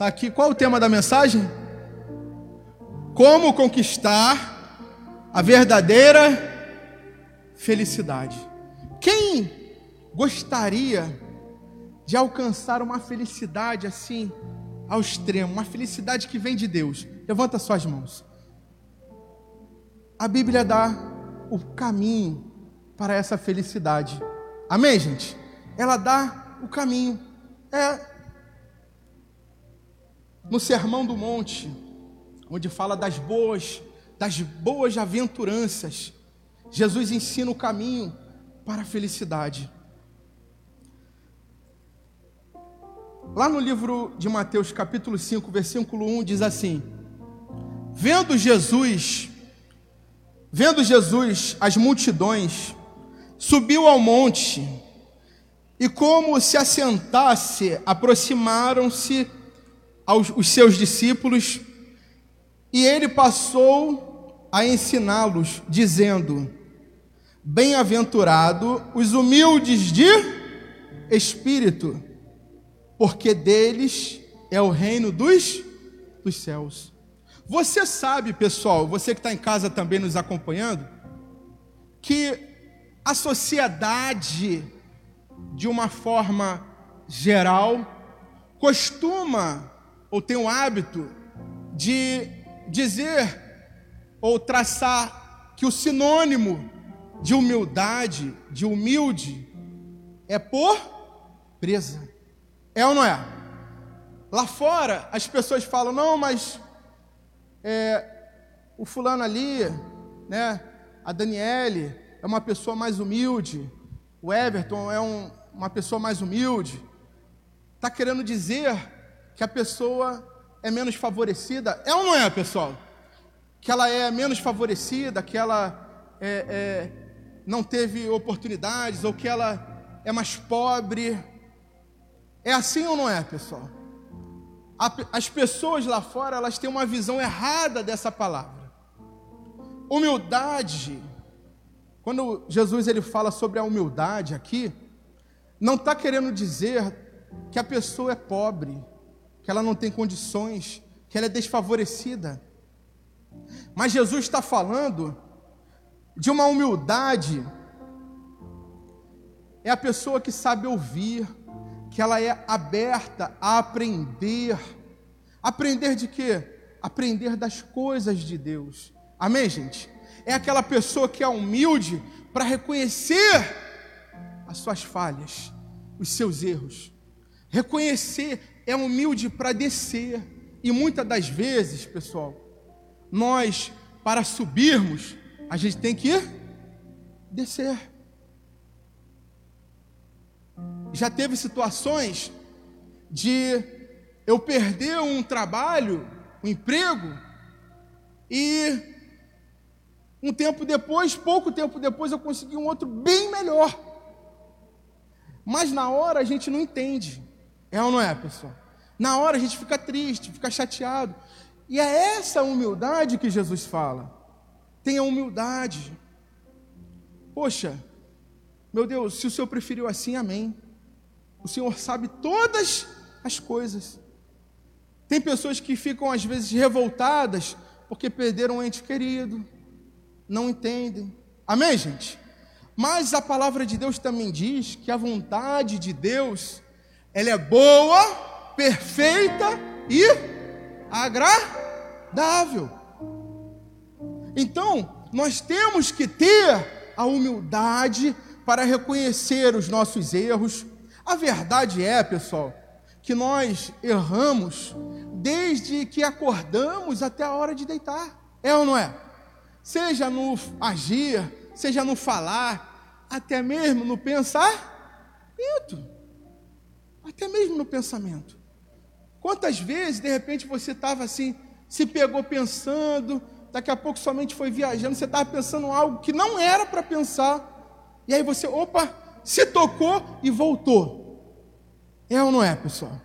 Tá aqui. Qual o tema da mensagem? Como conquistar a verdadeira felicidade. Quem gostaria de alcançar uma felicidade assim ao extremo, uma felicidade que vem de Deus? Levanta suas mãos. A Bíblia dá o caminho para essa felicidade. Amém, gente? Ela dá o caminho. É no Sermão do Monte, onde fala das boas, das boas aventuranças, Jesus ensina o caminho para a felicidade. Lá no livro de Mateus, capítulo 5, versículo 1, diz assim: Vendo Jesus, vendo Jesus as multidões, subiu ao monte, e como se assentasse, aproximaram-se aos os seus discípulos, e ele passou a ensiná-los, dizendo: Bem-aventurado os humildes de espírito, porque deles é o reino dos, dos céus. Você sabe, pessoal, você que está em casa também nos acompanhando, que a sociedade, de uma forma geral, costuma ou tem o hábito de dizer ou traçar que o sinônimo de humildade, de humilde, é por presa. É ou não é? Lá fora, as pessoas falam, não, mas é, o fulano ali, né, a Daniele, é uma pessoa mais humilde, o Everton é um, uma pessoa mais humilde. Está querendo dizer que a pessoa é menos favorecida. É ou não é, pessoal? Que ela é menos favorecida, que ela é, é, não teve oportunidades, ou que ela é mais pobre. É assim ou não é, pessoal? As pessoas lá fora, elas têm uma visão errada dessa palavra. Humildade, quando Jesus ele fala sobre a humildade aqui, não está querendo dizer que a pessoa é pobre, que ela não tem condições, que ela é desfavorecida. Mas Jesus está falando de uma humildade. É a pessoa que sabe ouvir, que ela é aberta a aprender. Aprender de quê? Aprender das coisas de Deus. Amém, gente? É aquela pessoa que é humilde para reconhecer as suas falhas, os seus erros. Reconhecer é humilde para descer. E muitas das vezes, pessoal, nós, para subirmos, a gente tem que descer. Já teve situações de eu perder um trabalho, um emprego, e um tempo depois, pouco tempo depois, eu consegui um outro bem melhor. Mas na hora a gente não entende. É ou não é, pessoal? Na hora a gente fica triste, fica chateado. E é essa humildade que Jesus fala. Tenha humildade. Poxa, meu Deus, se o Senhor preferiu assim, amém. O Senhor sabe todas as coisas. Tem pessoas que ficam às vezes revoltadas porque perderam um ente querido, não entendem. Amém, gente? Mas a palavra de Deus também diz que a vontade de Deus ela é boa, perfeita e agradável. Então, nós temos que ter a humildade para reconhecer os nossos erros. A verdade é, pessoal, que nós erramos desde que acordamos até a hora de deitar. É ou não é? Seja no agir, seja no falar, até mesmo no pensar. Até mesmo no pensamento. Quantas vezes, de repente, você estava assim, se pegou pensando, daqui a pouco somente foi viajando, você estava pensando algo que não era para pensar, e aí você, opa, se tocou e voltou. É ou não é, pessoal?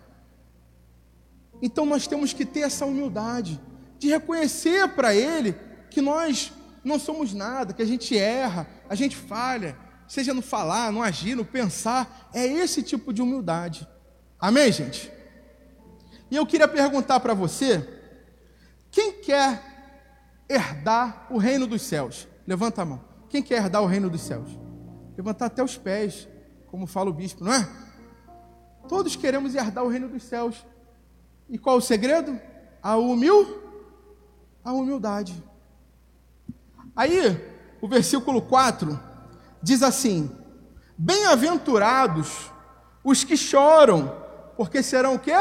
Então nós temos que ter essa humildade de reconhecer para Ele que nós não somos nada, que a gente erra, a gente falha, seja no falar, no agir, no pensar, é esse tipo de humildade. Amém, gente? E eu queria perguntar para você: quem quer herdar o reino dos céus? Levanta a mão. Quem quer herdar o reino dos céus? Levantar até os pés, como fala o bispo, não é? Todos queremos herdar o reino dos céus. E qual o segredo? A humil, a humildade. Aí, o versículo 4 diz assim: Bem-aventurados os que choram, porque serão o quê?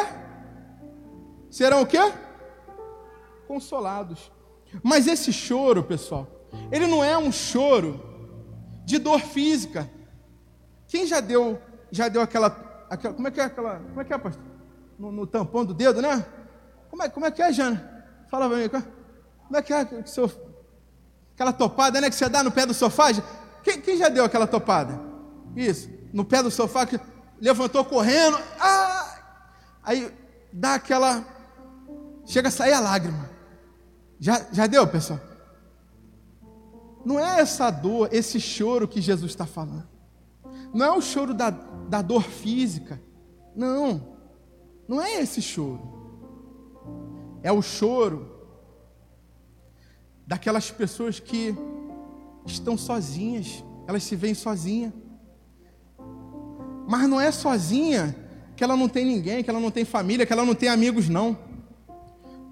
Serão o quê? Consolados. Mas esse choro, pessoal, ele não é um choro de dor física. Quem já deu, já deu aquela, aquela como é que é aquela, como é que é, pastor? No, no tampão do dedo, né? Como é, como é que é, Jana? Fala pra mim, como é que é que seu, aquela topada, né, que você dá no pé do sofá? Quem, quem já deu aquela topada? Isso, no pé do sofá que levantou correndo, ah! aí dá aquela, chega a sair a lágrima. Já, já deu, pessoal? Não é essa dor, esse choro que Jesus está falando. Não é o choro da, da dor física. Não. Não é esse choro. É o choro daquelas pessoas que estão sozinhas. Elas se veem sozinhas. Mas não é sozinha que ela não tem ninguém, que ela não tem família, que ela não tem amigos, não.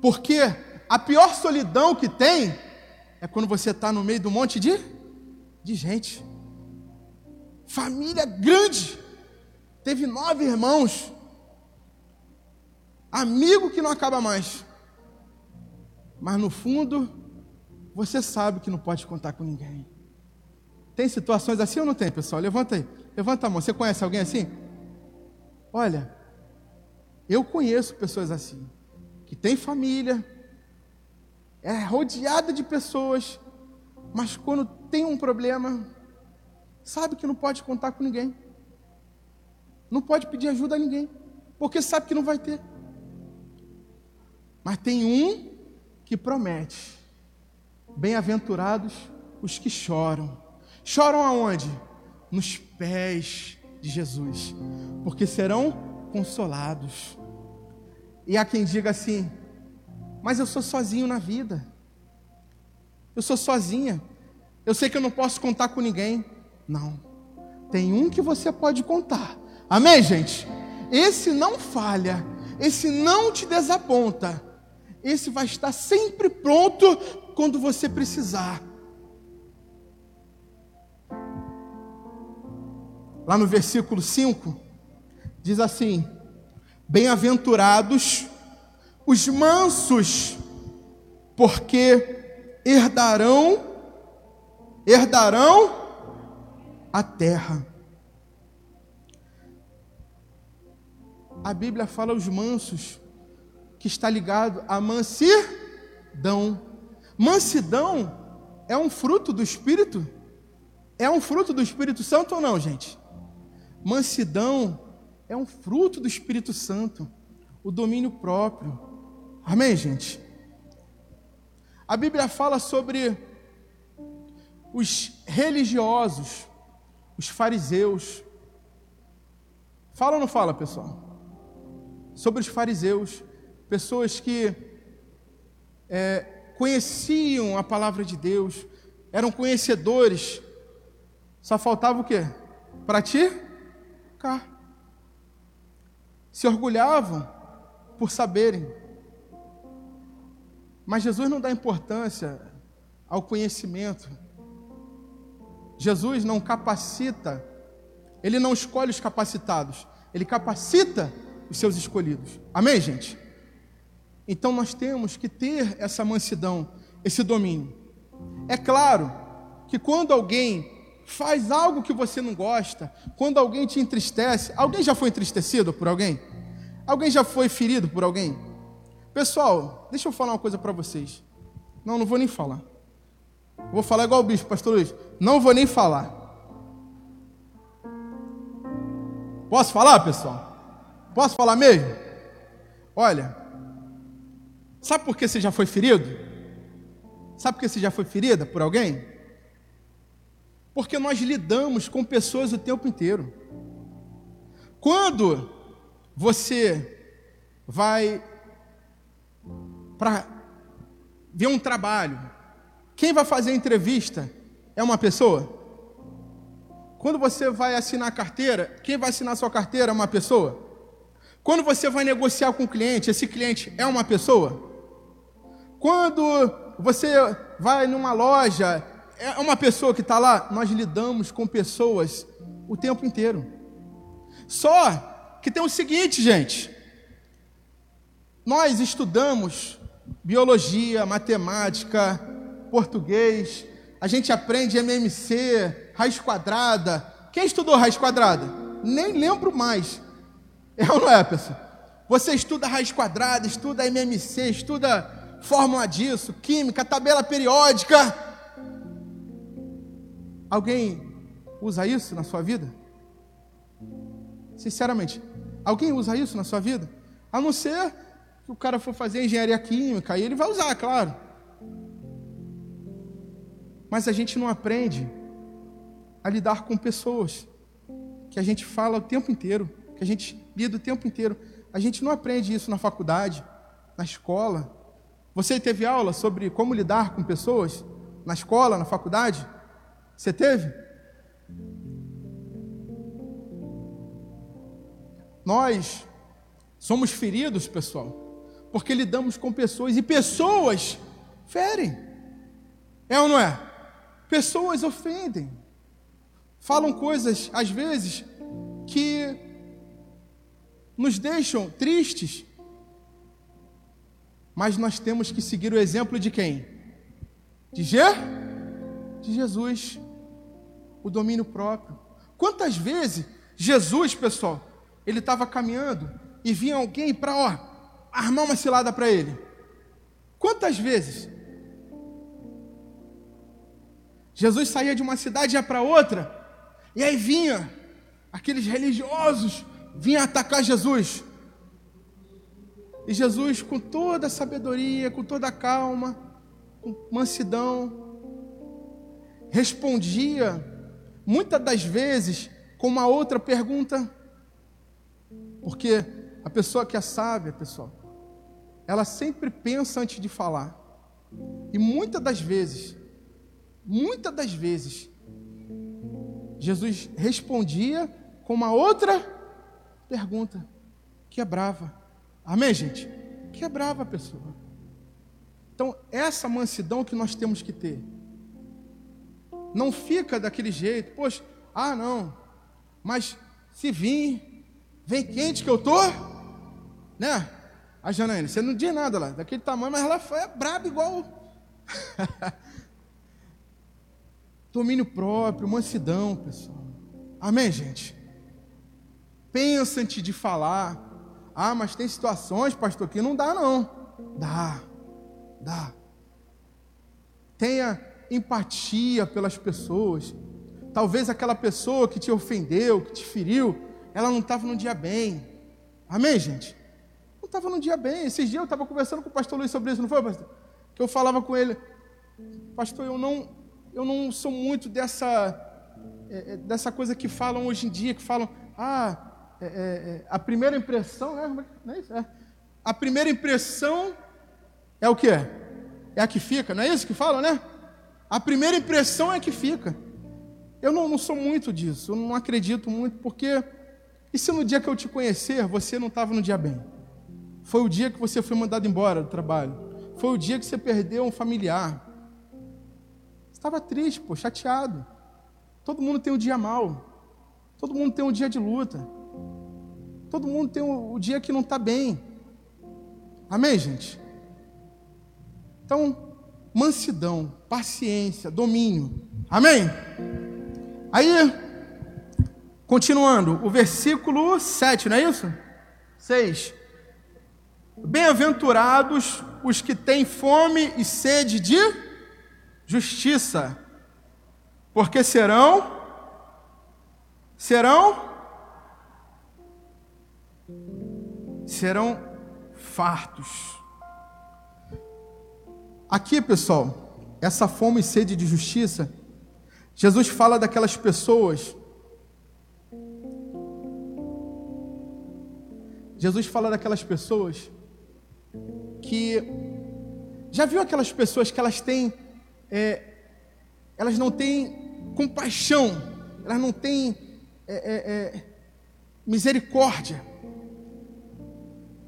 Porque a pior solidão que tem é quando você está no meio de um monte de, de gente. Família grande. Teve nove irmãos. Amigo que não acaba mais. Mas no fundo, você sabe que não pode contar com ninguém. Tem situações assim ou não tem, pessoal? Levanta aí. Levanta a mão. Você conhece alguém assim? Olha, eu conheço pessoas assim, que tem família, é rodeada de pessoas, mas quando tem um problema, sabe que não pode contar com ninguém. Não pode pedir ajuda a ninguém, porque sabe que não vai ter. Mas tem um que promete: bem-aventurados os que choram. Choram aonde? Nos pés de Jesus, porque serão consolados. E há quem diga assim: mas eu sou sozinho na vida. Eu sou sozinha. Eu sei que eu não posso contar com ninguém. Não. Tem um que você pode contar. Amém, gente? Esse não falha. Esse não te desaponta. Esse vai estar sempre pronto quando você precisar. Lá no versículo 5, diz assim: Bem-aventurados os mansos, porque herdarão herdarão a terra. A Bíblia fala os mansos, que está ligado a mansidão. Mansidão é um fruto do Espírito? É um fruto do Espírito Santo ou não, gente? Mansidão é um fruto do Espírito Santo, o domínio próprio. Amém, gente? A Bíblia fala sobre os religiosos, os fariseus. Fala ou não fala, pessoal? Sobre os fariseus, pessoas que é, conheciam a palavra de Deus, eram conhecedores, só faltava o quê? Praticar. Se orgulhavam por saberem. Mas Jesus não dá importância ao conhecimento. Jesus não capacita, ele não escolhe os capacitados, ele capacita os seus escolhidos. Amém, gente? Então nós temos que ter essa mansidão, esse domínio. É claro que quando alguém faz algo que você não gosta, quando alguém te entristece, alguém já foi entristecido por alguém? Alguém já foi ferido por alguém? Pessoal, deixa eu falar uma coisa para vocês. Não, não vou nem falar. Vou falar igual o bicho, pastor Luiz. Não vou nem falar. Posso falar, pessoal? Posso falar mesmo? Olha, sabe por que você já foi ferido? Sabe por que você já foi ferida por alguém? Porque nós lidamos com pessoas o tempo inteiro. Quando você vai para ver um trabalho, quem vai fazer a entrevista é uma pessoa? Quando você vai assinar a carteira, quem vai assinar a sua carteira é uma pessoa? Quando você vai negociar com o cliente, esse cliente é uma pessoa? Quando você vai numa loja, é uma pessoa que está lá? Nós lidamos com pessoas o tempo inteiro. Só que tem o seguinte, gente. Nós estudamos biologia, matemática, português, a gente aprende MMC, raiz quadrada. Quem estudou raiz quadrada? Nem lembro mais. É ou não é, pessoal? Você estuda raiz quadrada, estuda MMC, estuda fórmula disso, química, tabela periódica. Alguém usa isso na sua vida? Sinceramente, alguém usa isso na sua vida? A não ser que o cara for fazer engenharia química, aí ele vai usar, claro. Mas a gente não aprende a lidar com pessoas que a gente fala o tempo inteiro, que a gente lida o tempo inteiro. A gente não aprende isso na faculdade, na escola. Você teve aula sobre como lidar com pessoas na escola, na faculdade? Você teve? Nós somos feridos, pessoal, porque lidamos com pessoas e pessoas ferem. É ou não é? Pessoas ofendem. Falam coisas, às vezes, que nos deixam tristes. Mas nós temos que seguir o exemplo de quem? De, Je? de Jesus. O domínio próprio. Quantas vezes Jesus, pessoal, ele estava caminhando e vinha alguém para, ó, armar uma cilada para ele. Quantas vezes? Jesus saía de uma cidade e ia para outra, e aí vinha aqueles religiosos, vinha atacar Jesus. E Jesus, com toda a sabedoria, com toda a calma, com mansidão, respondia, muitas das vezes, com uma outra pergunta, porque a pessoa que é sábia, pessoal, ela sempre pensa antes de falar. E muitas das vezes, muitas das vezes, Jesus respondia com uma outra pergunta. Quebrava. Amém, gente? Quebrava a pessoa. Então, essa mansidão que nós temos que ter. Não fica daquele jeito, poxa, ah não, mas se vir, vem quente que eu tô, né? A Janaína, você não diz nada lá, daquele tamanho, mas ela foi braba igual. Domínio próprio, mansidão, pessoal. Amém, gente? Pensa antes de falar. Ah, mas tem situações, pastor, que não dá, não. Dá, dá. Tenha empatia pelas pessoas. Talvez aquela pessoa que te ofendeu, que te feriu, ela não estava num dia bem. Amém, gente? estava num dia bem. Esses dias eu estava conversando com o pastor Luiz sobre isso, não foi, pastor? Que eu falava com ele, pastor, eu não, eu não sou muito dessa, é, é dessa coisa que falam hoje em dia, que falam, ah, é, é, é a primeira impressão, né? Não é isso? É. A primeira impressão é o que? É a que fica, não é isso que falam, né? A primeira impressão é que fica. Eu não, não sou muito disso, eu não acredito muito, porque e se no dia que eu te conhecer você não estava no dia bem? Foi o dia que você foi mandado embora do trabalho. Foi o dia que você perdeu um familiar. Estava triste, pô, chateado. Todo mundo tem um dia mal. Todo mundo tem um dia de luta. Todo mundo tem o um, dia que não está bem. Amém, gente? Então, mansidão, paciência, domínio. Amém? Aí, continuando, o versículo 7, não é isso? 6. Bem-aventurados os que têm fome e sede de justiça, porque serão serão serão fartos. Aqui, pessoal, essa fome e sede de justiça, Jesus fala daquelas pessoas Jesus fala daquelas pessoas que já viu aquelas pessoas que elas têm, é, elas não têm compaixão, elas não têm é, é, é misericórdia.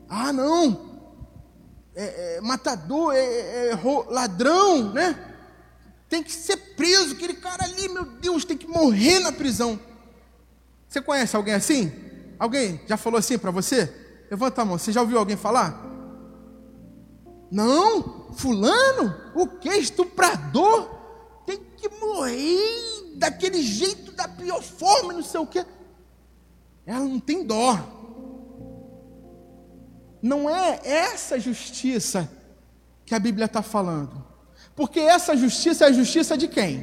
Ah, não, é, é, matador, é, ladrão, né? Tem que ser preso, aquele cara ali, meu Deus, tem que morrer na prisão. Você conhece alguém assim? Alguém já falou assim para você? Levanta a mão. Você já ouviu alguém falar? Não, fulano, o que? Estuprador, tem que morrer daquele jeito, da pior forma, não sei o que. Ela não tem dó. Não é essa justiça que a Bíblia está falando. Porque essa justiça é a justiça de quem?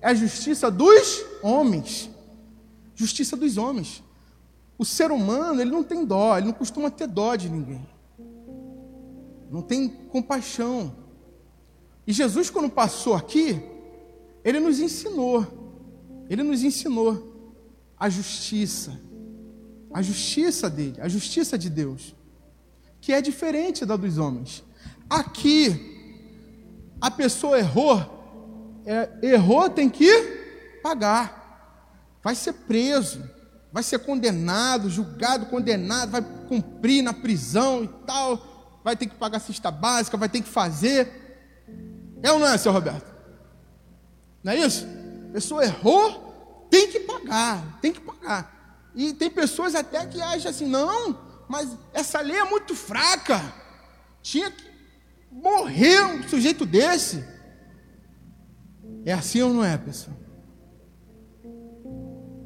É a justiça dos homens. Justiça dos homens. O ser humano, ele não tem dó, ele não costuma ter dó de ninguém. Não tem compaixão. E Jesus, quando passou aqui, ele nos ensinou. Ele nos ensinou a justiça. A justiça dele, a justiça de Deus, que é diferente da dos homens. Aqui, a pessoa errou, é, errou, tem que pagar, vai ser preso vai ser condenado, julgado, condenado, vai cumprir na prisão e tal, vai ter que pagar cesta básica, vai ter que fazer. É ou não é, seu Roberto? Não é isso? A pessoa errou, tem que pagar, tem que pagar. E tem pessoas até que acham assim, não, mas essa lei é muito fraca. Tinha que morrer um sujeito desse. É assim ou não é, pessoal?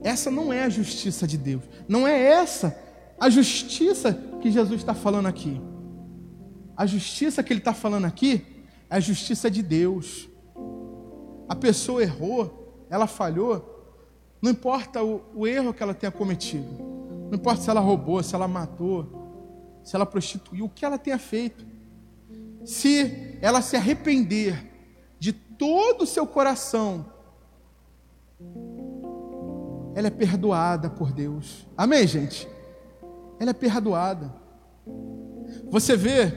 Essa não é a justiça de Deus. Não é essa a justiça que Jesus está falando aqui. A justiça que ele está falando aqui é a justiça de Deus. A pessoa errou, ela falhou, não importa o, o erro que ela tenha cometido, não importa se ela roubou, se ela matou, se ela prostituiu, o que ela tenha feito. Se ela se arrepender de todo o seu coração ela é perdoada por Deus. Amém, gente? Ela é perdoada. Você vê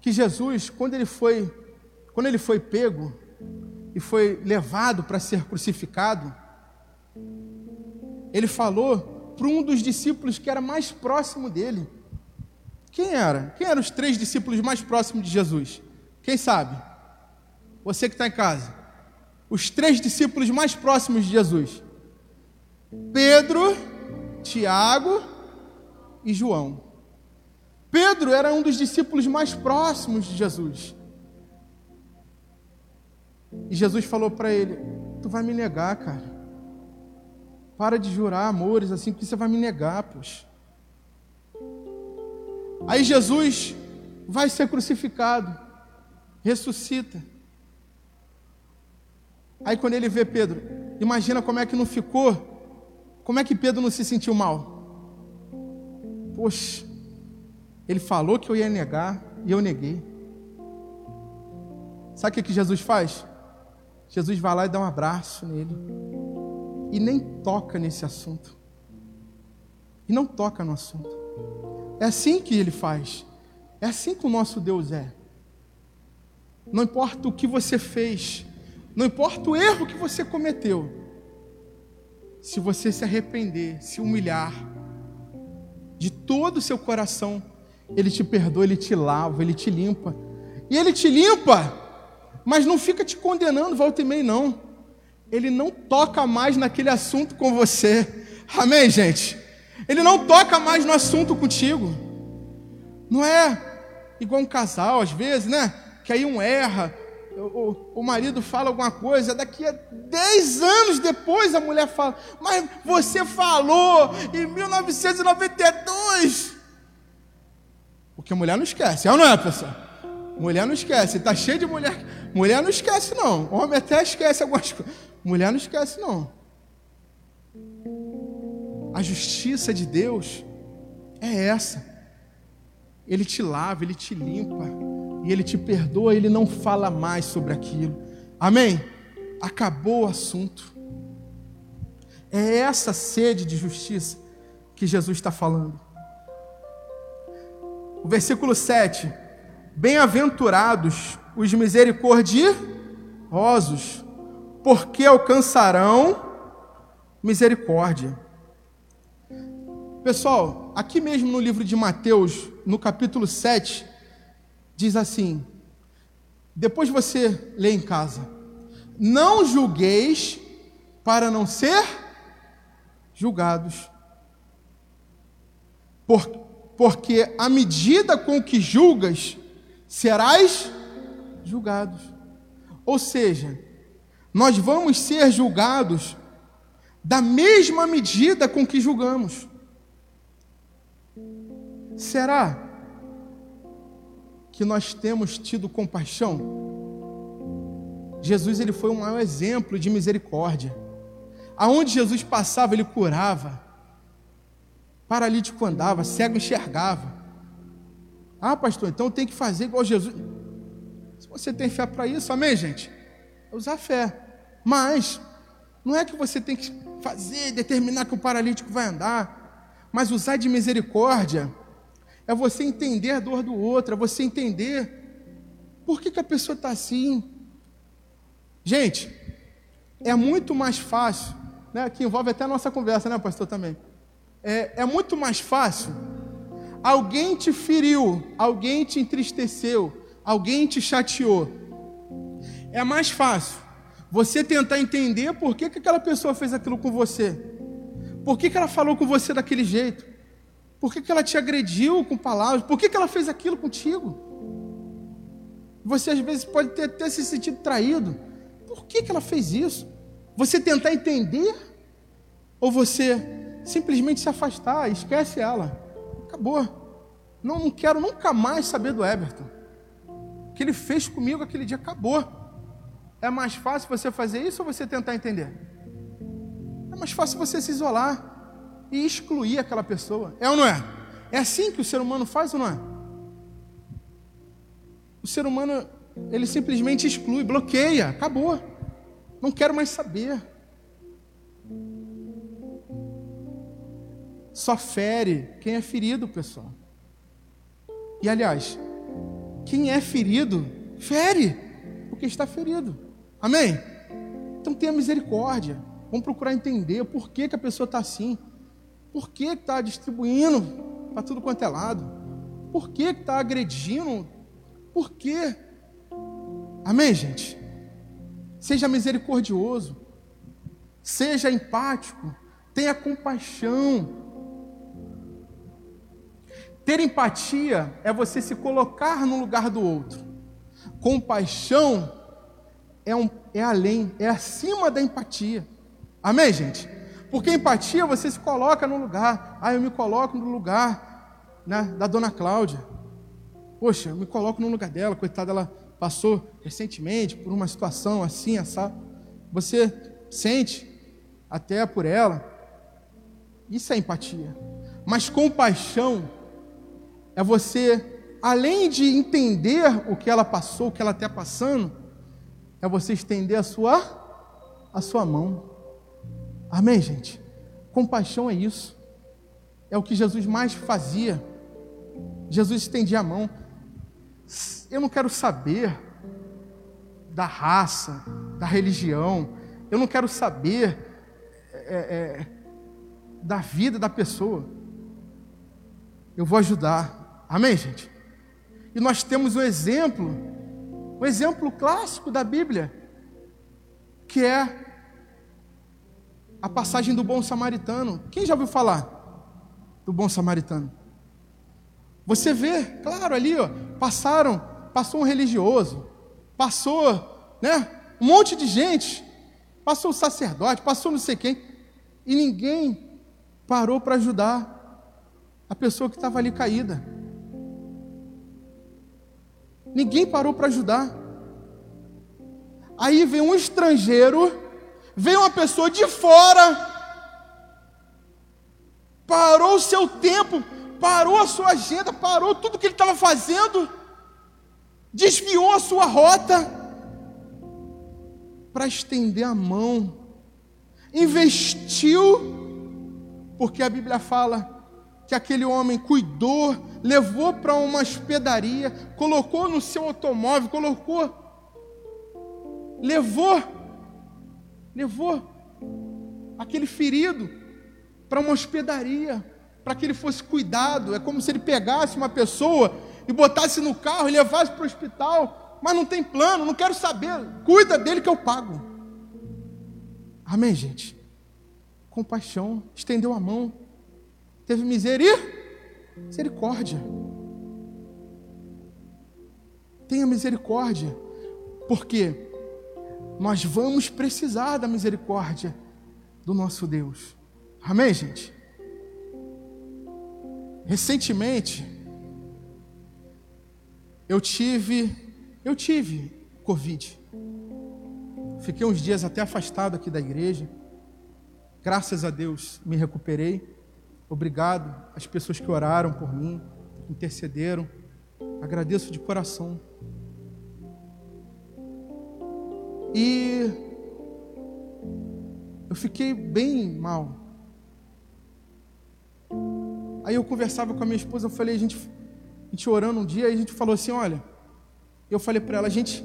que Jesus, quando ele foi, quando ele foi pego e foi levado para ser crucificado, ele falou para um dos discípulos que era mais próximo dele. Quem era? Quem eram os três discípulos mais próximos de Jesus? Quem sabe? Você que está em casa. Os três discípulos mais próximos de Jesus. Pedro, Tiago e João. Pedro era um dos discípulos mais próximos de Jesus. E Jesus falou para ele: Tu vai me negar, cara. Para de jurar amores assim, porque você vai me negar, poxa. Aí Jesus vai ser crucificado, ressuscita. Aí quando ele vê Pedro, imagina como é que não ficou como é que Pedro não se sentiu mal? Poxa, ele falou que eu ia negar e eu neguei. Sabe o que Jesus faz? Jesus vai lá e dá um abraço nele. E nem toca nesse assunto. E não toca no assunto. É assim que ele faz. É assim que o nosso Deus é. Não importa o que você fez, não importa o erro que você cometeu, se você se arrepender, se humilhar, de todo o seu coração, Ele te perdoa, Ele te lava, Ele te limpa. E Ele te limpa, mas não fica te condenando, volta e meia, não. Ele não toca mais naquele assunto com você. Amém, gente? Ele não toca mais no assunto contigo. Não é igual um casal, às vezes, né? Que aí um erra, o, o marido fala alguma coisa, daqui a 10 anos depois a mulher fala, mas você falou em 1992. Porque a mulher não esquece, é ou não é, pessoal? Mulher não esquece, está cheio de mulher. Mulher não esquece, não. Homem até esquece algumas coisas. Mulher não esquece, não. A justiça de Deus é essa. Ele te lava, ele te limpa e Ele te perdoa, Ele não fala mais sobre aquilo. Amém? Acabou o assunto. É essa sede de justiça que Jesus está falando. o versículo 7. Bem-aventurados os misericordiosos, porque alcançarão misericórdia. Pessoal, aqui mesmo no livro de Mateus, no capítulo 7, diz assim: depois você lê em casa, não julgueis para não ser julgados. Por, porque a medida com que julgas, serás julgados. Ou seja, nós vamos ser julgados da mesma medida com que julgamos. Será que nós temos tido compaixão? Jesus ele foi um maior exemplo de misericórdia. Aonde Jesus passava, ele curava. Paralítico andava, cego enxergava. Ah, pastor, então tem que fazer igual Jesus. Se você tem fé para isso, amém, gente? É usar fé. Mas não é que você tem que fazer, determinar que o paralítico vai andar, mas usar de misericórdia é você entender a dor do outro, é você entender por que, que a pessoa está assim. Gente, é muito mais fácil, né, que envolve até a nossa conversa, né, pastor, também. É, é muito mais fácil alguém te feriu, alguém te entristeceu, alguém te chateou. É mais fácil você tentar entender por que, que aquela pessoa fez aquilo com você. Por que, que ela falou com você daquele jeito? Por que, que ela te agrediu com palavras? Por que, que ela fez aquilo contigo? Você às vezes pode ter até se sentido traído. Por que, que ela fez isso? Você tentar entender? Ou você simplesmente se afastar, esquece ela. Acabou. Não, não quero nunca mais saber do Everton. Que ele fez comigo aquele dia acabou. É mais fácil você fazer isso ou você tentar entender? É mais fácil você se isolar e excluir aquela pessoa. É ou não é? É assim que o ser humano faz ou não é? O ser humano, ele simplesmente exclui, bloqueia, acabou. Não quero mais saber. Só fere quem é ferido, pessoal. E aliás, quem é ferido, fere, porque está ferido. Amém? Então tenha misericórdia. Vamos procurar entender por que, que a pessoa está assim. Por que está distribuindo para tudo quanto é lado? Por que está agredindo? Por quê? Amém, gente? Seja misericordioso, seja empático, tenha compaixão. Ter empatia é você se colocar no lugar do outro. Compaixão é, um, é além, é acima da empatia. Amém, gente? Porque empatia você se coloca no lugar. Ah, eu me coloco no lugar né, da dona Cláudia. Poxa, eu me coloco no lugar dela, coitada, ela passou recentemente por uma situação assim, essa. Você sente até por ela. Isso é empatia. Mas compaixão é você, além de entender o que ela passou, o que ela está passando, é você estender a sua a sua mão. Amém, gente? Compaixão é isso. É o que Jesus mais fazia. Jesus estendia a mão. Eu não quero saber da raça, da religião. Eu não quero saber é, é, da vida da pessoa. Eu vou ajudar. Amém, gente? E nós temos um exemplo, um exemplo clássico da Bíblia, que é a passagem do bom samaritano. Quem já ouviu falar do bom samaritano? Você vê, claro, ali, ó, passaram, passou um religioso, passou, né, um monte de gente, passou o sacerdote, passou não sei quem, e ninguém parou para ajudar a pessoa que estava ali caída. Ninguém parou para ajudar. Aí vem um estrangeiro veio uma pessoa de fora, parou o seu tempo, parou a sua agenda, parou tudo que ele estava fazendo, desviou a sua rota. Para estender a mão, investiu, porque a Bíblia fala que aquele homem cuidou, levou para uma hospedaria, colocou no seu automóvel, colocou, levou, levou aquele ferido para uma hospedaria, para que ele fosse cuidado. É como se ele pegasse uma pessoa e botasse no carro e levasse para o hospital, mas não tem plano, não quero saber, cuida dele que eu pago. Amém, gente? Compaixão, estendeu a mão, teve misericórdia. Tenha misericórdia, porque nós vamos precisar da misericórdia do nosso Deus. Amém, gente? Recentemente, eu tive, eu tive Covid. Fiquei uns dias até afastado aqui da igreja. Graças a Deus me recuperei. Obrigado às pessoas que oraram por mim, intercederam. Agradeço de coração. E eu fiquei bem mal. Aí eu conversava com a minha esposa, eu falei, a gente, a gente orando um dia, a gente falou assim, olha, eu falei para ela, a gente,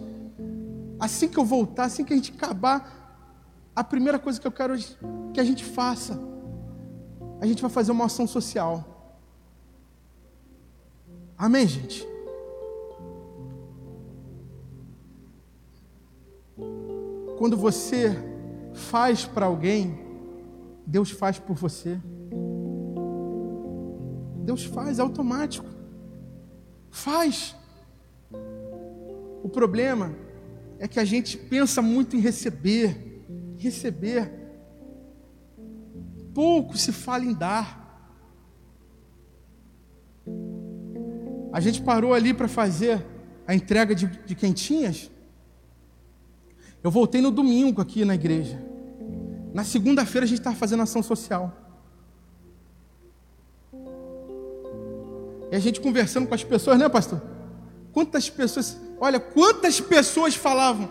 assim que eu voltar, assim que a gente acabar, a primeira coisa que eu quero que a gente faça, a gente vai fazer uma ação social. Amém, gente? Quando você faz para alguém, Deus faz por você. Deus faz, é automático. Faz. O problema é que a gente pensa muito em receber, receber. Pouco se fala em dar. A gente parou ali para fazer a entrega de, de quentinhas. Eu voltei no domingo aqui na igreja. Na segunda-feira a gente estava fazendo ação social. E a gente conversando com as pessoas, né, pastor? Quantas pessoas, olha, quantas pessoas falavam.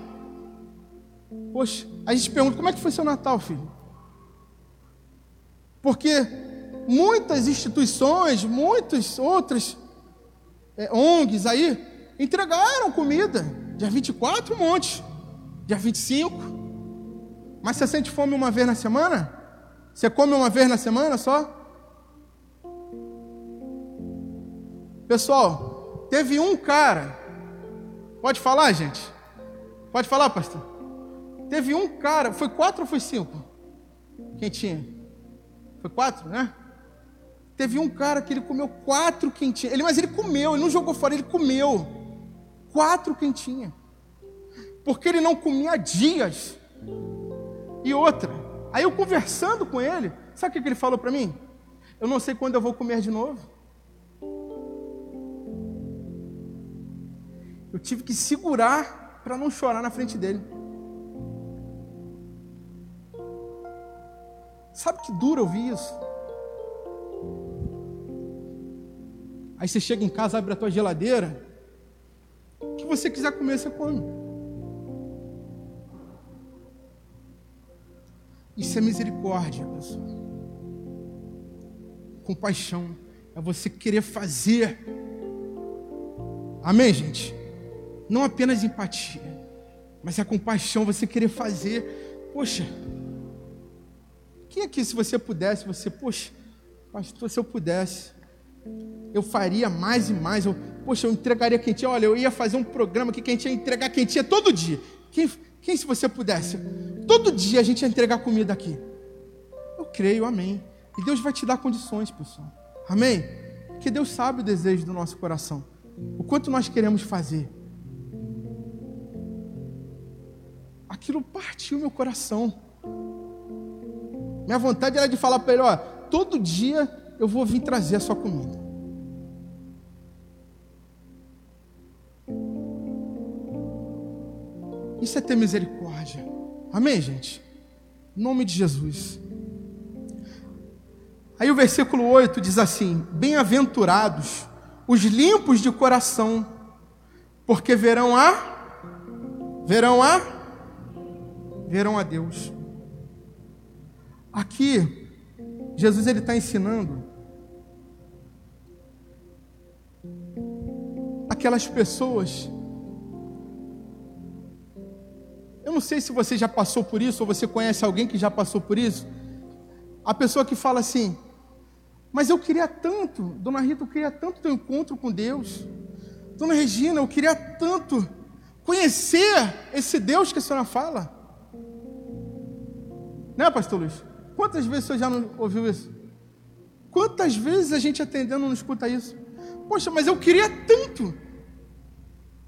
Poxa, a gente pergunta, como é que foi seu Natal, filho? Porque muitas instituições, muitas outras é, ONGs aí, entregaram comida. Dia 24, um monte. Dia 25. Mas você sente fome uma vez na semana? Você come uma vez na semana só? Pessoal, teve um cara, pode falar, gente? Pode falar, pastor? Teve um cara, foi quatro ou foi cinco? Quem tinha? Foi quatro, né? Teve um cara que ele comeu quatro quentinhas. Ele, mas ele comeu, ele não jogou fora, ele comeu quatro quentinhas. Porque ele não comia dias. E outra. Aí eu conversando com ele, sabe o que ele falou para mim? Eu não sei quando eu vou comer de novo. Eu tive que segurar para não chorar na frente dele. Sabe que duro ouvir isso? Aí você chega em casa, abre a tua geladeira, o que você quiser comer, você come. Isso é misericórdia, pessoal. Compaixão é você querer fazer. Amém, gente? não apenas empatia, mas a compaixão, você querer fazer. Poxa, quem aqui, se você pudesse, você, poxa, pastor, se eu pudesse, eu faria mais e mais. Eu, poxa, eu entregaria quentinha. Olha, eu ia fazer um programa que a gente ia entregar quentinha todo dia. Quem, quem, se você pudesse? Todo dia a gente ia entregar comida aqui. Eu creio, amém. E Deus vai te dar condições, pessoal. Amém? Porque Deus sabe o desejo do nosso coração. O quanto nós queremos fazer. aquilo partiu meu coração. Minha vontade era de falar para ele: ó, todo dia eu vou vir trazer a sua comida. Isso é ter misericórdia. Amém, gente? Em nome de Jesus. Aí o versículo 8 diz assim: Bem-aventurados os limpos de coração, porque verão a verão a verão a Deus. Aqui, Jesus ele está ensinando aquelas pessoas. Eu não sei se você já passou por isso ou você conhece alguém que já passou por isso. A pessoa que fala assim: mas eu queria tanto, Dona Rita, eu queria tanto ter um encontro com Deus. Dona Regina, eu queria tanto conhecer esse Deus que a senhora fala. Né, pastor Luiz? Quantas vezes você já não ouviu isso? Quantas vezes a gente atendendo não escuta isso? Poxa, mas eu queria tanto,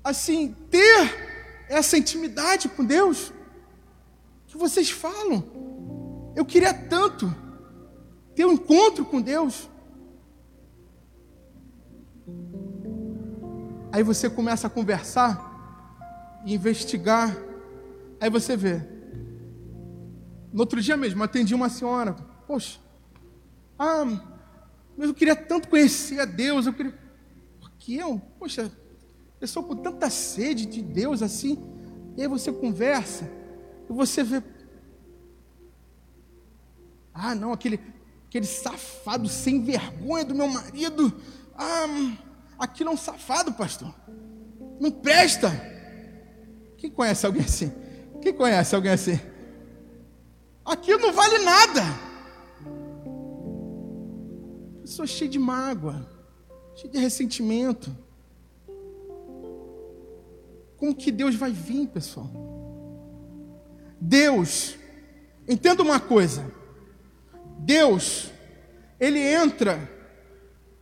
assim, ter essa intimidade com Deus que vocês falam. Eu queria tanto ter um encontro com Deus. Aí você começa a conversar investigar. Aí você vê. No outro dia mesmo, atendi uma senhora. Poxa, ah, mas eu queria tanto conhecer a Deus. Eu queria. Porque eu, poxa, pessoa com tanta sede de Deus assim. E aí você conversa e você vê. Ah, não, aquele, aquele safado sem vergonha do meu marido. Ah, aquilo é um safado, pastor. Não presta. Quem conhece alguém assim? Quem conhece alguém assim? Aquilo não vale nada. Pessoa cheia de mágoa, cheia de ressentimento. Como que Deus vai vir, pessoal? Deus, entenda uma coisa. Deus, ele entra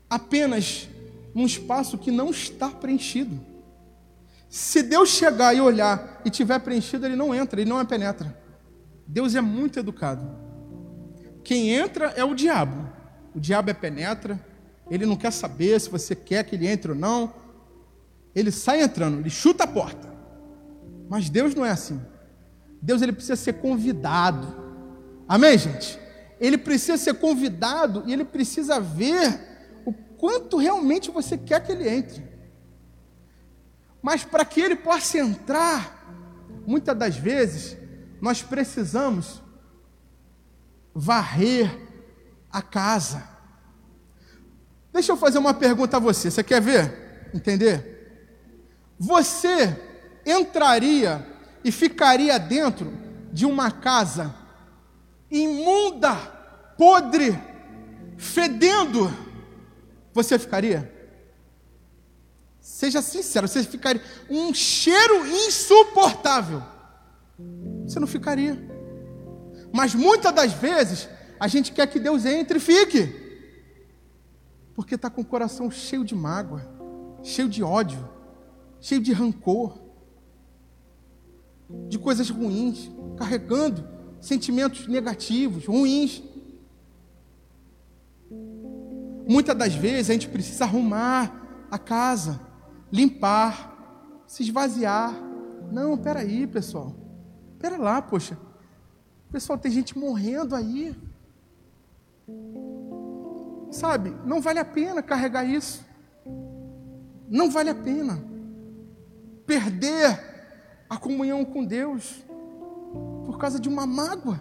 apenas num espaço que não está preenchido. Se Deus chegar e olhar e tiver preenchido, ele não entra, ele não penetra. Deus é muito educado. Quem entra é o diabo. O diabo é penetra, ele não quer saber se você quer que ele entre ou não. Ele sai entrando, ele chuta a porta. Mas Deus não é assim. Deus ele precisa ser convidado. Amém, gente? Ele precisa ser convidado e ele precisa ver o quanto realmente você quer que ele entre. Mas para que ele possa entrar, muitas das vezes, nós precisamos varrer a casa. Deixa eu fazer uma pergunta a você. Você quer ver? Entender? Você entraria e ficaria dentro de uma casa imunda, podre, fedendo? Você ficaria? Seja sincero, você ficaria um cheiro insuportável. Você não ficaria. Mas muitas das vezes a gente quer que Deus entre e fique. Porque está com o coração cheio de mágoa, cheio de ódio, cheio de rancor, de coisas ruins, carregando sentimentos negativos, ruins. Muitas das vezes a gente precisa arrumar a casa, limpar, se esvaziar. Não, peraí, pessoal. Pera lá, poxa. Pessoal, tem gente morrendo aí. Sabe, não vale a pena carregar isso. Não vale a pena perder a comunhão com Deus por causa de uma mágoa.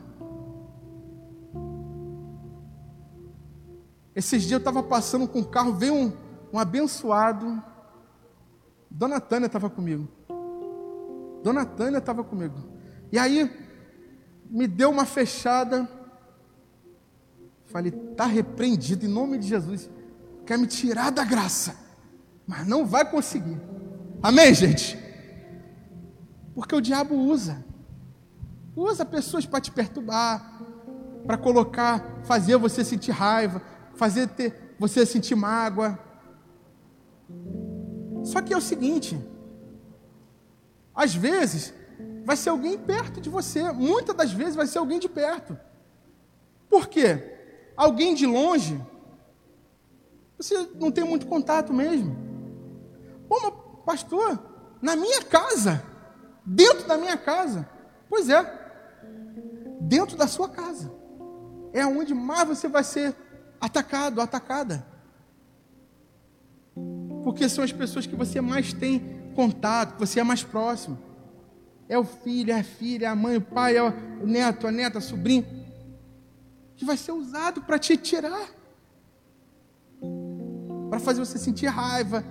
Esses dias eu estava passando com o carro, veio um, um abençoado. Dona Tânia estava comigo. Dona Tânia estava comigo. E aí, me deu uma fechada. Falei, está repreendido em nome de Jesus. Quer me tirar da graça, mas não vai conseguir. Amém, gente? Porque o diabo usa. Usa pessoas para te perturbar, para colocar, fazer você sentir raiva, fazer ter, você sentir mágoa. Só que é o seguinte: às vezes vai ser alguém perto de você, muitas das vezes vai ser alguém de perto. Por quê? Alguém de longe, você não tem muito contato mesmo. Pô, mas, pastor, na minha casa, dentro da minha casa. Pois é, dentro da sua casa. É onde mais você vai ser atacado, atacada. Porque são as pessoas que você mais tem contato, que você é mais próximo. É o filho, é a filha, é a mãe, o pai, é o neto, a neta, sobrinho. Que vai ser usado para te tirar. Para fazer você sentir raiva,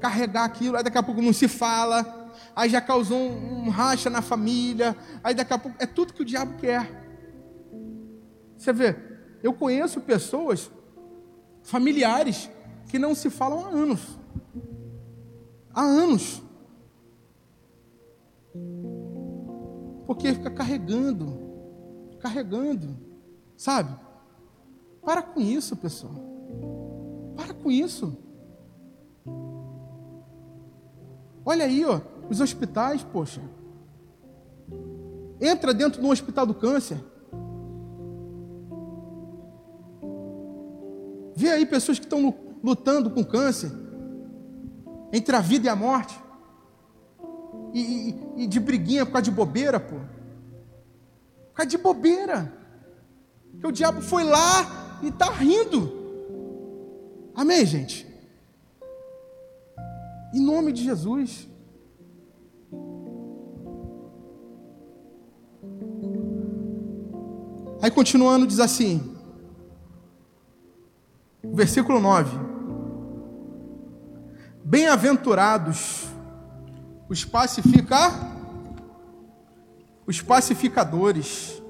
carregar aquilo, aí daqui a pouco não se fala, aí já causou um, um racha na família, aí daqui a pouco é tudo que o diabo quer. Você vê, eu conheço pessoas, familiares, que não se falam há anos. Há anos. Porque fica carregando, carregando, sabe? Para com isso, pessoal. Para com isso. Olha aí, ó, os hospitais, poxa. Entra dentro de um hospital do câncer. Vê aí pessoas que estão lutando com câncer, entre a vida e a morte, e, e, de briguinha por causa de bobeira, pô. Por causa de bobeira. Que o diabo foi lá e está rindo. Amém, gente? Em nome de Jesus. Aí continuando, diz assim: versículo 9: Bem-aventurados os pacificar, os pacificadores.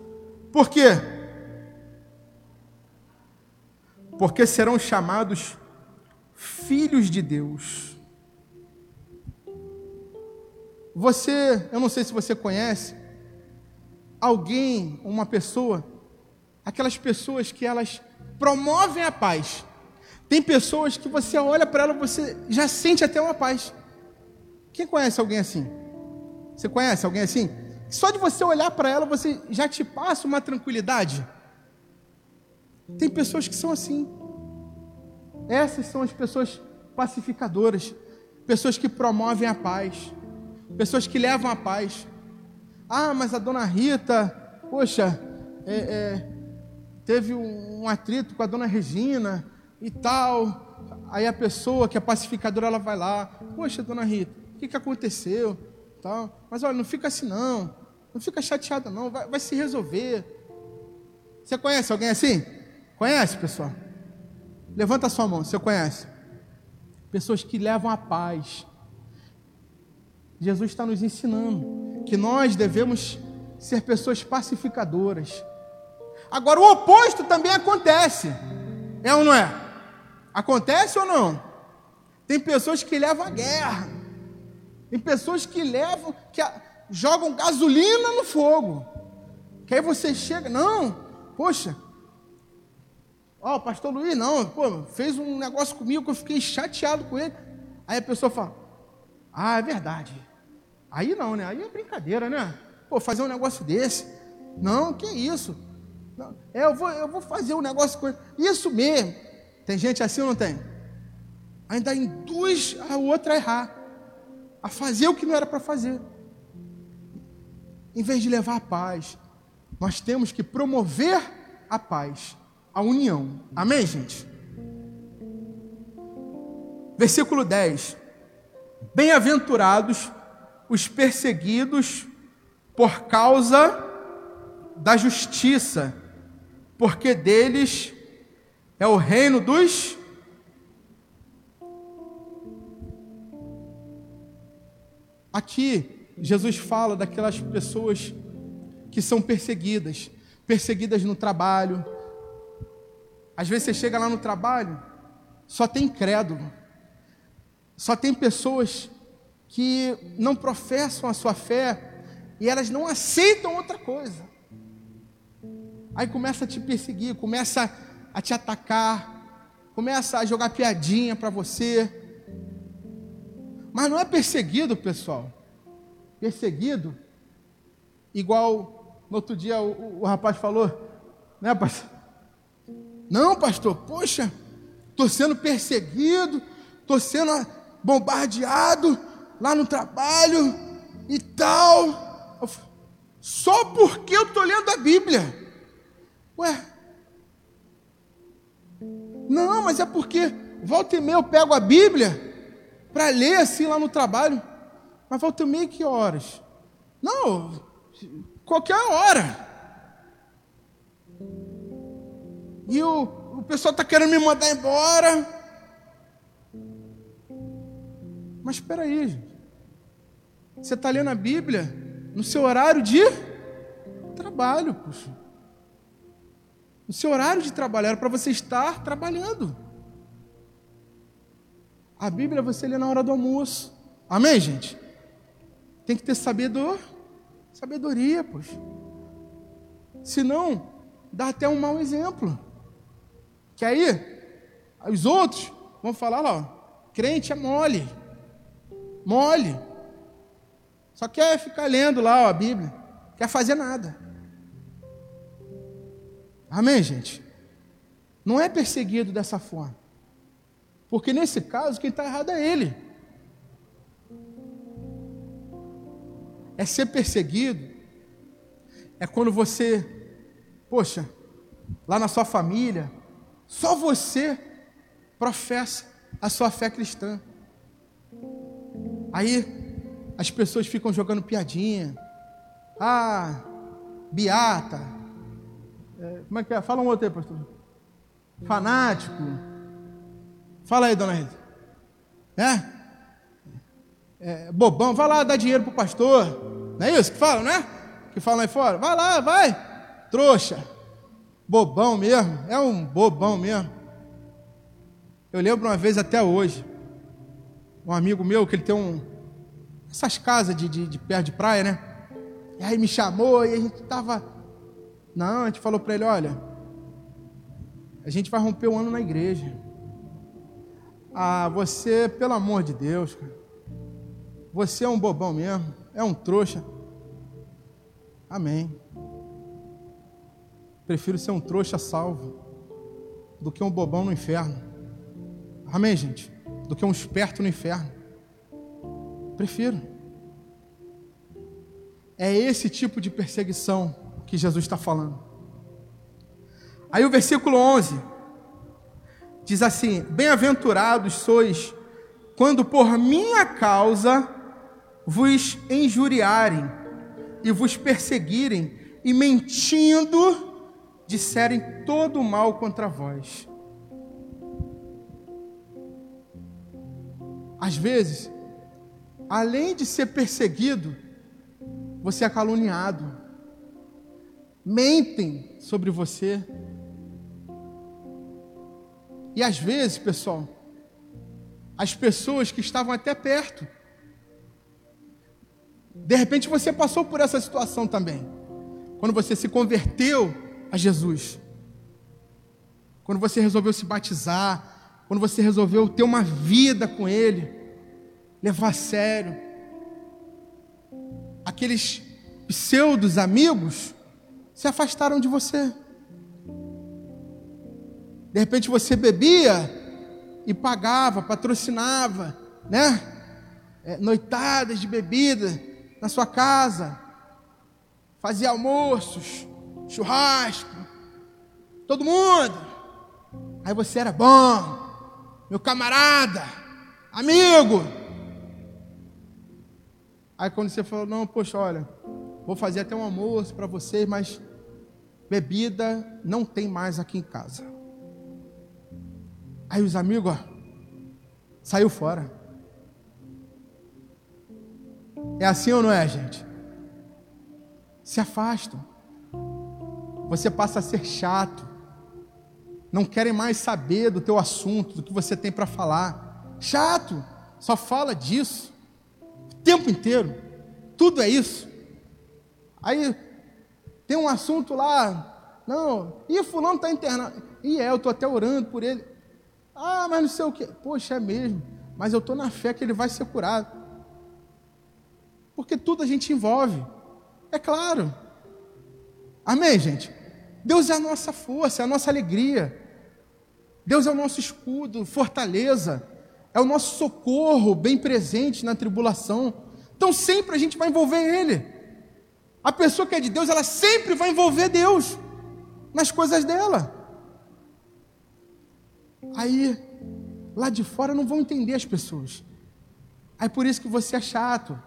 Por quê? Porque serão chamados filhos de Deus. Você, eu não sei se você conhece alguém, uma pessoa, aquelas pessoas que elas promovem a paz. Tem pessoas que você olha para ela, você já sente até uma paz. Quem conhece alguém assim? Você conhece alguém assim? Só de você olhar para ela, você já te passa uma tranquilidade. Tem pessoas que são assim. Essas são as pessoas pacificadoras, pessoas que promovem a paz, pessoas que levam a paz. Ah, mas a dona Rita, poxa, é, é, teve um atrito com a dona Regina e tal. Aí a pessoa que é pacificadora, ela vai lá, poxa, dona Rita, que, que aconteceu? Tal. Mas olha, não fica assim não, não fica chateada não, vai, vai se resolver. Você conhece alguém assim? Conhece, pessoal? Levanta a sua mão, você conhece? Pessoas que levam a paz. Jesus está nos ensinando que nós devemos ser pessoas pacificadoras Agora, o oposto também acontece. É ou não é? Acontece ou não? Tem pessoas que levam a guerra. Tem pessoas que levam, que jogam gasolina no fogo. Que aí você chega, não, poxa, ó, oh, pastor Luiz, não, pô, fez um negócio comigo que eu fiquei chateado com ele. Aí a pessoa fala, ah, é verdade. Aí não, né? Aí é brincadeira, né? Pô, fazer um negócio desse. Não, que isso? Não, é, eu, vou, eu vou fazer um negócio com ele. Isso mesmo. Tem gente assim ou não tem? Ainda induz a outra a errar, a fazer o que não era para fazer. Em vez de levar a paz, nós temos que promover a paz, a união. Amém, gente? Versículo 10: Bem-aventurados os perseguidos por causa da justiça porque deles é o reino dos Aqui Jesus fala daquelas pessoas que são perseguidas, perseguidas no trabalho. Às vezes você chega lá no trabalho, só tem crédulo. Só tem pessoas que não professam a sua fé e elas não aceitam outra coisa. Aí começa a te perseguir, começa a te atacar, começa a jogar piadinha para você. Mas não é perseguido, pessoal. Perseguido, igual no outro dia o, o rapaz falou, né, pastor? Não, pastor, poxa, estou sendo perseguido, estou sendo bombardeado lá no trabalho e tal. Só porque eu estou lendo a Bíblia. Ué? Não, mas é porque volta e meia eu pego a Bíblia para ler assim lá no trabalho. Mas volta e meia que horas? Não, qualquer hora. E o, o pessoal está querendo me mandar embora. Mas espera aí, gente. Você está lendo a Bíblia no seu horário de trabalho, puxa. No seu horário de trabalho era para você estar trabalhando. A Bíblia você lê na hora do almoço. Amém, gente? Tem que ter sabedor, sabedoria, poxa. Senão, dá até um mau exemplo. Que aí, os outros vão falar ó, crente é mole. Mole. Só quer ficar lendo lá ó, a Bíblia. Quer fazer nada. Amém, gente? Não é perseguido dessa forma. Porque nesse caso, quem está errado é ele. É ser perseguido. É quando você, poxa, lá na sua família, só você professa a sua fé cristã. Aí as pessoas ficam jogando piadinha. Ah, beata. É, como é que é? Fala um outro aí, pastor. Fanático. Fala aí, dona Rita. É? é? Bobão. Vai lá dar dinheiro pro pastor. Não é isso que falam, né? Que falam aí fora. Vai lá, vai. Trouxa. Bobão mesmo. É um bobão mesmo. Eu lembro uma vez até hoje. Um amigo meu que ele tem um, essas casas de, de, de perto de praia, né? E aí me chamou e a gente tava. Não, a gente falou para ele: olha, a gente vai romper o ano na igreja. Ah, você, pelo amor de Deus, cara, você é um bobão mesmo, é um trouxa. Amém. Prefiro ser um trouxa salvo do que um bobão no inferno. Amém, gente? Do que um esperto no inferno. Prefiro. É esse tipo de perseguição que Jesus está falando. Aí o versículo 11 diz assim: Bem-aventurados sois quando por minha causa vos injuriarem e vos perseguirem e mentindo disserem todo o mal contra vós. Às vezes, além de ser perseguido, você é caluniado. Mentem sobre você. E às vezes, pessoal, as pessoas que estavam até perto, de repente você passou por essa situação também. Quando você se converteu a Jesus. Quando você resolveu se batizar, quando você resolveu ter uma vida com Ele levar a sério. Aqueles pseudos amigos se afastaram de você. De repente você bebia e pagava, patrocinava, né? É, noitadas de bebida na sua casa, fazia almoços, churrasco, todo mundo. Aí você era bom, meu camarada, amigo. Aí quando você falou, não, poxa, olha, vou fazer até um almoço para vocês, mas bebida não tem mais aqui em casa. Aí os amigos, ó, saiu fora. É assim ou não é, gente? Se afastam. Você passa a ser chato. Não querem mais saber do teu assunto, do que você tem para falar. Chato. Só fala disso tempo inteiro. Tudo é isso. Aí tem um assunto lá, não, e fulano está internado. E é, eu estou até orando por ele. Ah, mas não sei o que. Poxa, é mesmo. Mas eu estou na fé que ele vai ser curado. Porque tudo a gente envolve. É claro. Amém, gente? Deus é a nossa força, é a nossa alegria. Deus é o nosso escudo, fortaleza é o nosso socorro bem presente na tribulação. Então sempre a gente vai envolver Ele. A pessoa que é de Deus, ela sempre vai envolver Deus nas coisas dela. Aí, lá de fora não vão entender as pessoas. Aí por isso que você é chato.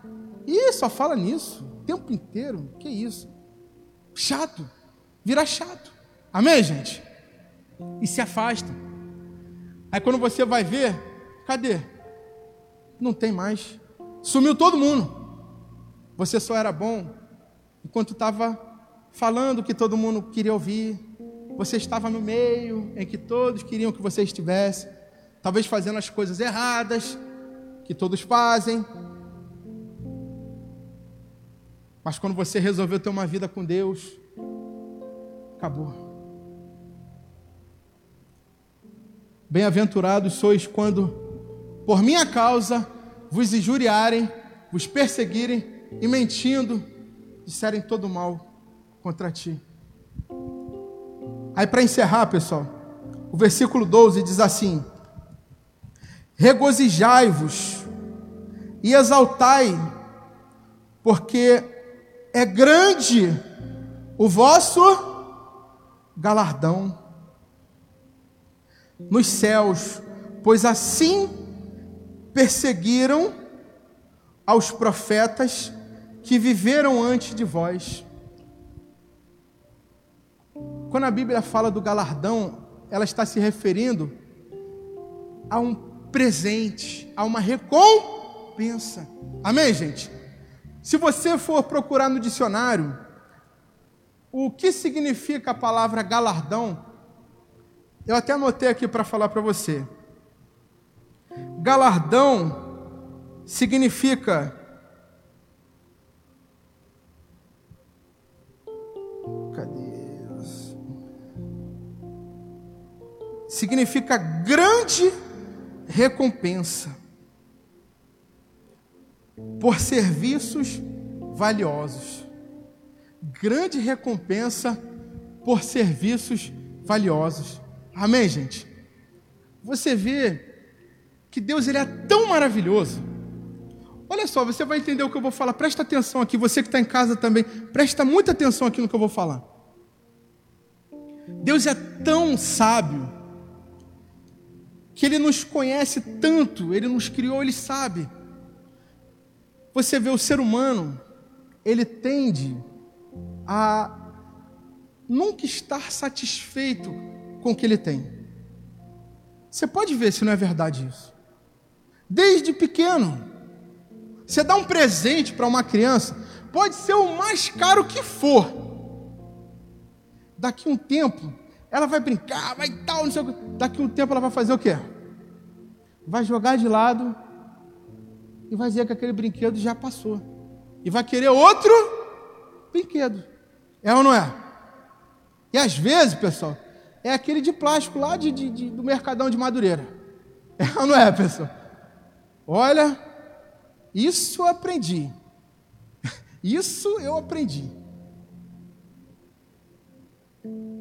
Ih, só fala nisso o tempo inteiro. Que isso? Chato. Vira chato. Amém, gente? E se afasta. Aí quando você vai ver, Cadê? Não tem mais. Sumiu todo mundo. Você só era bom enquanto estava falando o que todo mundo queria ouvir. Você estava no meio em que todos queriam que você estivesse. Talvez fazendo as coisas erradas que todos fazem. Mas quando você resolveu ter uma vida com Deus, acabou. Bem-aventurados sois quando, por minha causa, vos injuriarem, vos perseguirem e mentindo, disserem todo mal contra ti. Aí, para encerrar, pessoal, o versículo 12 diz assim: Regozijai-vos e exaltai, porque é grande o vosso galardão nos céus, pois assim perseguiram aos profetas que viveram antes de vós. Quando a Bíblia fala do galardão, ela está se referindo a um presente, a uma recompensa. Amém, gente? Se você for procurar no dicionário, o que significa a palavra galardão, eu até anotei aqui para falar para você. Galardão significa Significa grande recompensa por serviços valiosos. Grande recompensa por serviços valiosos. Amém, gente? Você vê que Deus ele é tão maravilhoso. Olha só, você vai entender o que eu vou falar. Presta atenção aqui, você que está em casa também, presta muita atenção aqui no que eu vou falar. Deus é tão sábio que Ele nos conhece tanto, Ele nos criou, Ele sabe. Você vê o ser humano, ele tende a nunca estar satisfeito com o que ele tem. Você pode ver se não é verdade isso. Desde pequeno, você dá um presente para uma criança, pode ser o mais caro que for. Daqui um tempo, ela vai brincar, vai tal, não sei o que. Daqui um tempo ela vai fazer o quê? Vai jogar de lado e vai dizer que aquele brinquedo já passou. E vai querer outro brinquedo. É ou não é? E às vezes, pessoal, é aquele de plástico lá de, de, de, do Mercadão de Madureira. É ou não é, pessoal? Olha, isso eu aprendi. Isso eu aprendi.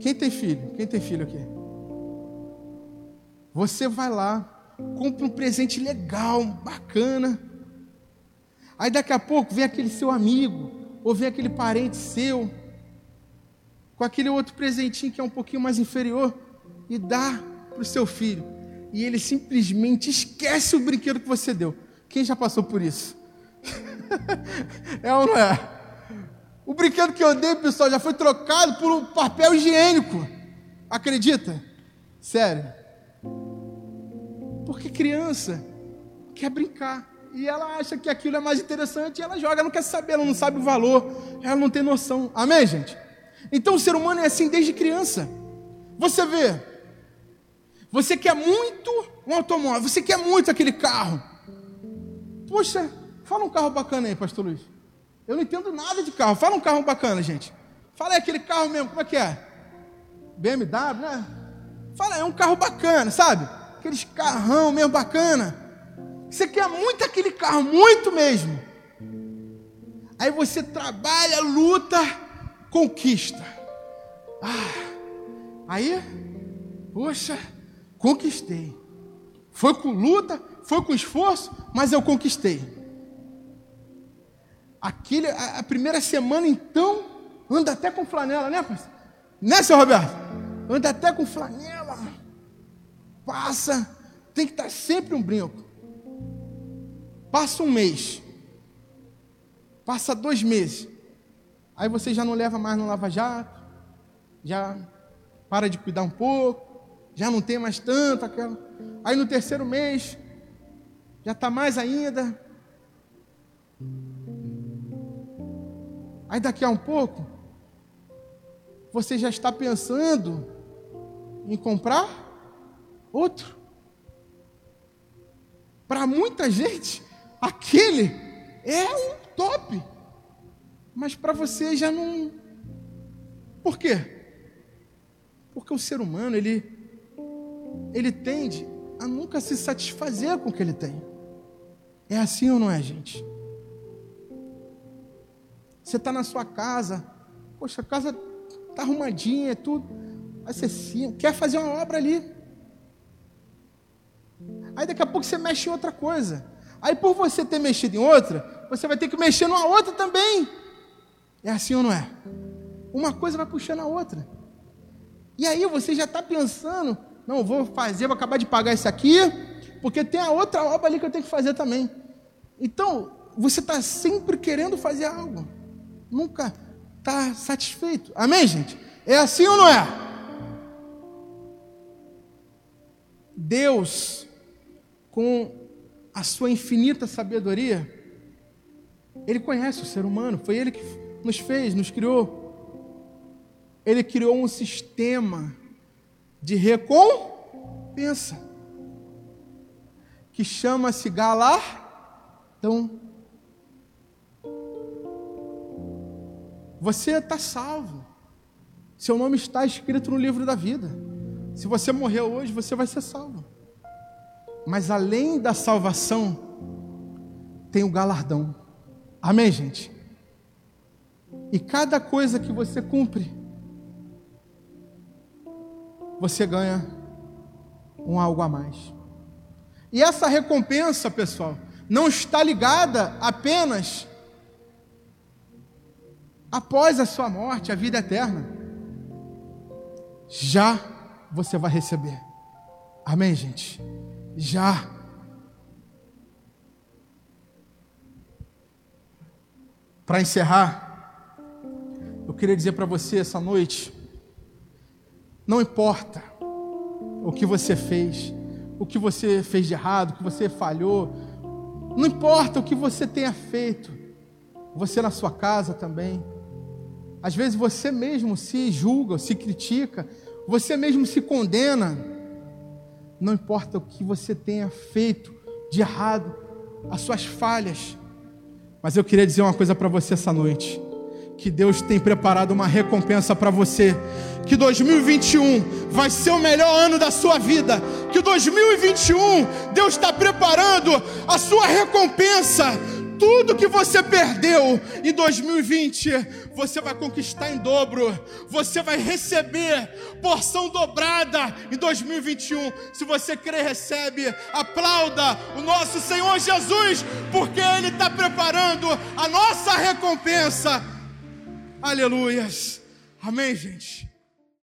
Quem tem filho? Quem tem filho aqui? Você vai lá, compra um presente legal, bacana. Aí daqui a pouco vem aquele seu amigo, ou vem aquele parente seu com aquele outro presentinho que é um pouquinho mais inferior e dá para o seu filho. E ele simplesmente esquece o brinquedo que você deu. Quem já passou por isso? é ou não é? Brinquedo que eu dei, pessoal, já foi trocado por um papel higiênico. Acredita? Sério. Porque criança quer brincar. E ela acha que aquilo é mais interessante e ela joga, não quer saber, ela não sabe o valor, ela não tem noção. Amém, gente? Então o ser humano é assim desde criança. Você vê, você quer muito um automóvel, você quer muito aquele carro. Poxa, fala um carro bacana aí, pastor Luiz. Eu não entendo nada de carro. Fala um carro bacana, gente. Fala aquele carro mesmo, como é que é? BMW, né? Fala, é um carro bacana, sabe? Aqueles carrão mesmo bacana. Você quer muito aquele carro, muito mesmo. Aí você trabalha, luta, conquista. Ah, aí, poxa, conquistei. Foi com luta, foi com esforço, mas eu conquistei. Aquele, a, a primeira semana, então, anda até com flanela, né, parceiro? Né, seu Roberto? Anda até com flanela. Passa, tem que estar sempre um brinco. Passa um mês. Passa dois meses. Aí você já não leva mais no lava-jato, já para de cuidar um pouco, já não tem mais tanto aquela. Aí no terceiro mês, Já está mais ainda. Aí daqui a um pouco, você já está pensando em comprar outro. Para muita gente, aquele é um top. Mas para você já não. Por quê? Porque o ser humano, ele, ele tende a nunca se satisfazer com o que ele tem. É assim ou não é, gente? Você está na sua casa, poxa, a casa está arrumadinha, é tudo. Aí você sim, quer fazer uma obra ali. Aí daqui a pouco você mexe em outra coisa. Aí por você ter mexido em outra, você vai ter que mexer numa outra também. É assim ou não é? Uma coisa vai puxando a outra. E aí você já está pensando, não, vou fazer, vou acabar de pagar isso aqui, porque tem a outra obra ali que eu tenho que fazer também. Então, você está sempre querendo fazer algo, nunca está satisfeito. Amém, gente? É assim ou não é? Deus, com a sua infinita sabedoria, Ele conhece o ser humano, foi Ele que nos fez, nos criou ele criou um sistema de recompensa que chama-se galardão. Você está salvo. Seu nome está escrito no livro da vida. Se você morrer hoje, você vai ser salvo. Mas além da salvação, tem o galardão. Amém, gente? E cada coisa que você cumpre, você ganha um algo a mais. E essa recompensa, pessoal, não está ligada apenas após a sua morte, a vida eterna. Já você vai receber. Amém, gente? Já. Para encerrar, eu queria dizer para você essa noite não importa o que você fez, o que você fez de errado, o que você falhou, não importa o que você tenha feito, você na sua casa também. Às vezes você mesmo se julga, se critica, você mesmo se condena. Não importa o que você tenha feito de errado, as suas falhas. Mas eu queria dizer uma coisa para você essa noite que Deus tem preparado uma recompensa para você. Que 2021 vai ser o melhor ano da sua vida. Que 2021 Deus está preparando a sua recompensa. Tudo que você perdeu em 2020, você vai conquistar em dobro. Você vai receber porção dobrada em 2021. Se você crer, recebe. Aplauda o nosso Senhor Jesus, porque Ele está preparando a nossa recompensa Aleluias. Amém, gente?